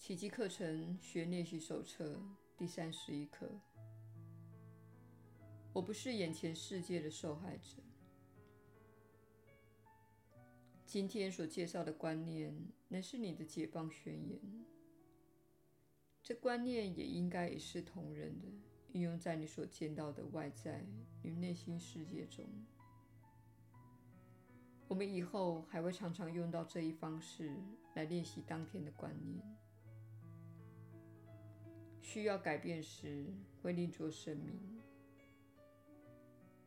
奇迹课程学练习手册第三十一课。我不是眼前世界的受害者。今天所介绍的观念，乃是你的解放宣言。这观念也应该一视同仁的运用在你所见到的外在与内心世界中。我们以后还会常常用到这一方式来练习当天的观念。需要改变时，会另作声明。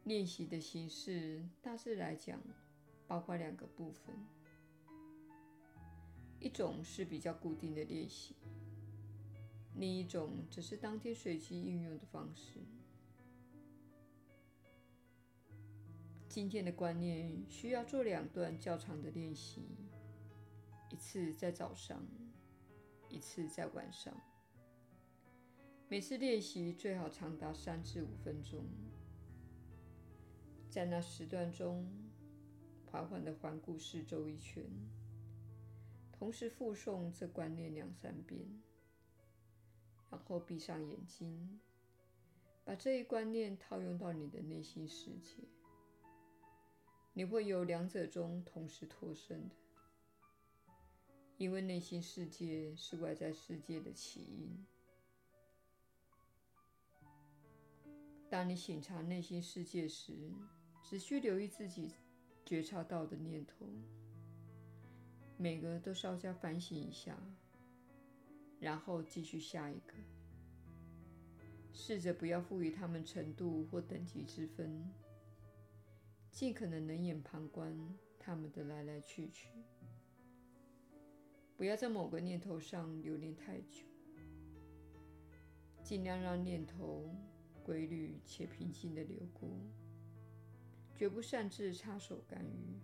练习的形式大致来讲，包括两个部分：一种是比较固定的练习，另一种则是当天随机应用的方式。今天的观念需要做两段较长的练习，一次在早上，一次在晚上。每次练习最好长达三至五分钟，在那时段中，缓缓的环顾四周一圈，同时复诵这观念两三遍，然后闭上眼睛，把这一观念套用到你的内心世界。你会由两者中同时脱身的，因为内心世界是外在世界的起因。当你省察内心世界时，只需留意自己觉察到的念头，每个都稍加反省一下，然后继续下一个。试着不要赋予它们程度或等级之分，尽可能冷眼旁观它们的来来去去。不要在某个念头上留恋太久，尽量让念头。规律且平静的流过，绝不擅自插手干预。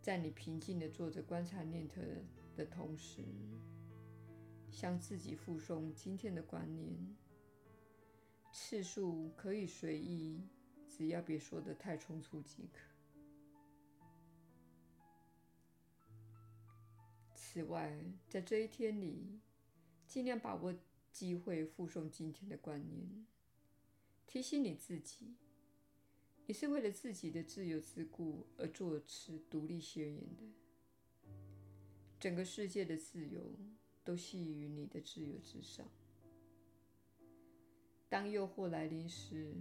在你平静的坐着观察念头的同时，向自己附送今天的观念，次数可以随意，只要别说的太匆促即可。此外，在这一天里，尽量把握。机会附送今天的观念，提醒你自己，你是为了自己的自由自顾而作此独立宣言的。整个世界的自由都系于你的自由之上。当诱惑来临时，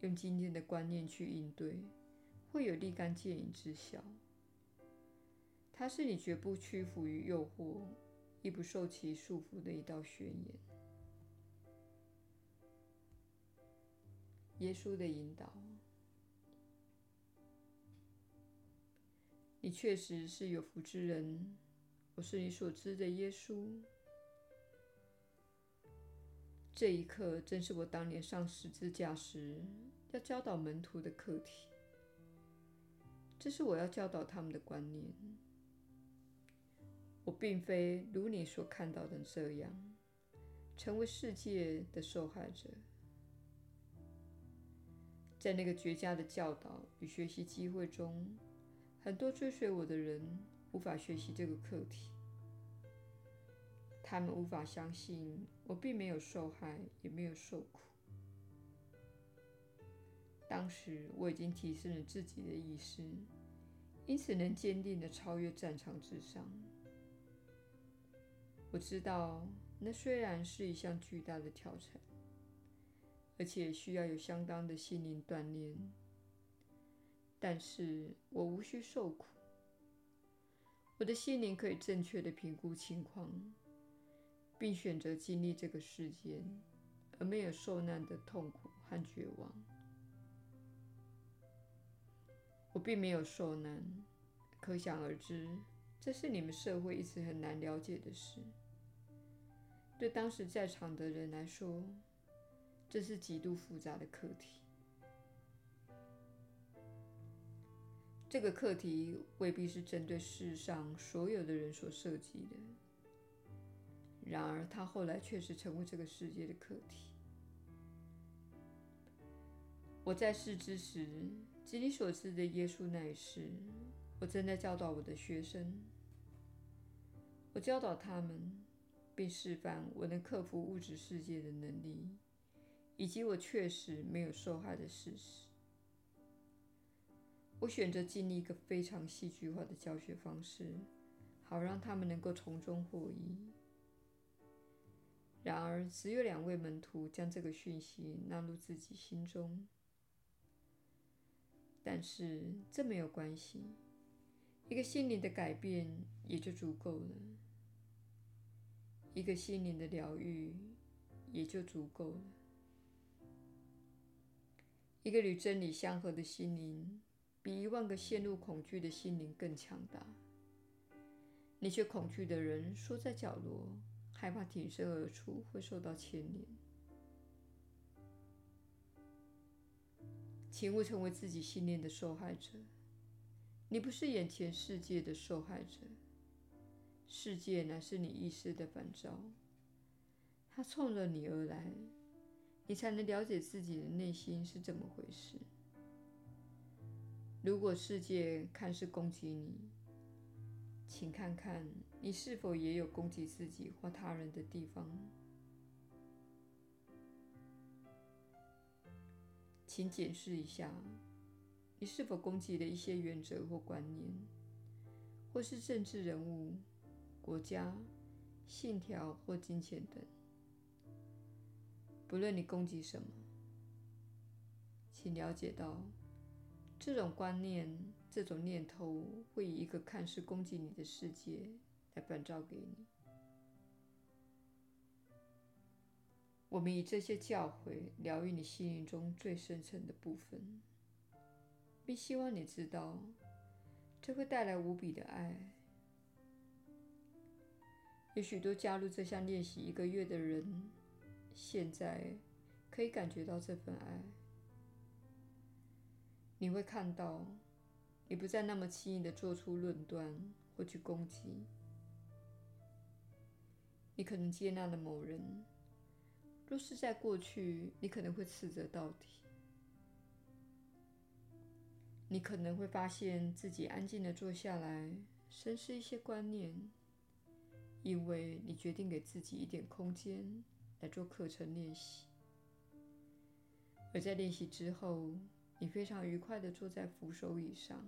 用今天的观念去应对，会有立竿见影之效。它是你绝不屈服于诱惑，亦不受其束缚的一道宣言。耶稣的引导，你确实是有福之人。我是你所知的耶稣。这一刻正是我当年上十字架时要教导门徒的课题。这是我要教导他们的观念。我并非如你所看到的这样，成为世界的受害者。在那个绝佳的教导与学习机会中，很多追随我的人无法学习这个课题。他们无法相信我并没有受害，也没有受苦。当时我已经提升了自己的意识，因此能坚定地超越战场之上。我知道，那虽然是一项巨大的挑战。而且需要有相当的心灵锻炼，但是我无需受苦。我的心灵可以正确地评估情况，并选择经历这个事件，而没有受难的痛苦和绝望。我并没有受难，可想而知，这是你们社会一直很难了解的事。对当时在场的人来说，这是极度复杂的课题。这个课题未必是针对世上所有的人所设计的，然而它后来确实成为这个世界的课题。我在世之时，即你所知的耶稣那一世，我正在教导我的学生。我教导他们，并示范我能克服物质世界的能力，以及我确实没有受害的事实。我选择经历一个非常戏剧化的教学方式，好让他们能够从中获益。然而，只有两位门徒将这个讯息纳入自己心中。但是，这没有关系，一个心灵的改变也就足够了，一个心灵的疗愈也就足够了，一个与真理相合的心灵。比一万个陷入恐惧的心灵更强大。那些恐惧的人缩在角落，害怕挺身而出会受到牵连。请勿成为自己信念的受害者。你不是眼前世界的受害者，世界乃是你意识的反照，它冲着你而来，你才能了解自己的内心是怎么回事。如果世界看似攻击你，请看看你是否也有攻击自己或他人的地方。请检视一下，你是否攻击了一些原则或观念，或是政治人物、国家、信条或金钱等。不论你攻击什么，请了解到。这种观念、这种念头会以一个看似攻击你的世界来反照给你。我们以这些教诲疗愈你心灵中最深层的部分，并希望你知道，这会带来无比的爱。有许多加入这项练习一个月的人，现在可以感觉到这份爱。你会看到，你不再那么轻易地做出论断或去攻击。你可能接纳了某人，若是在过去，你可能会斥责到底。你可能会发现自己安静地坐下来，深思一些观念，因为你决定给自己一点空间来做课程练习。而在练习之后，你非常愉快地坐在扶手椅上，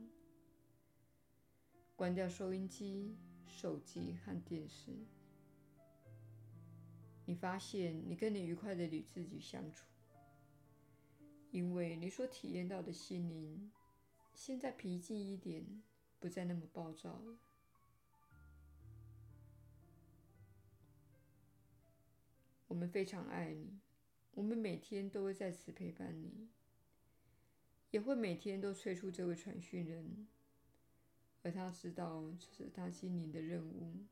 关掉收音机、手机和电视。你发现你跟你愉快的与自己相处，因为你所体验到的心灵现在平静一点，不再那么暴躁了。我们非常爱你，我们每天都会在此陪伴你。也会每天都催促这位传讯人，而他知道这是他心灵的任务。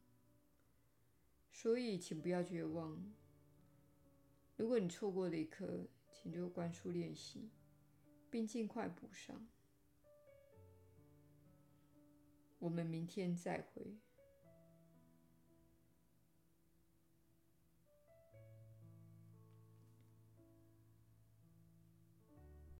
所以，请不要绝望。如果你错过了一课，请就关书练习，并尽快补上。我们明天再会。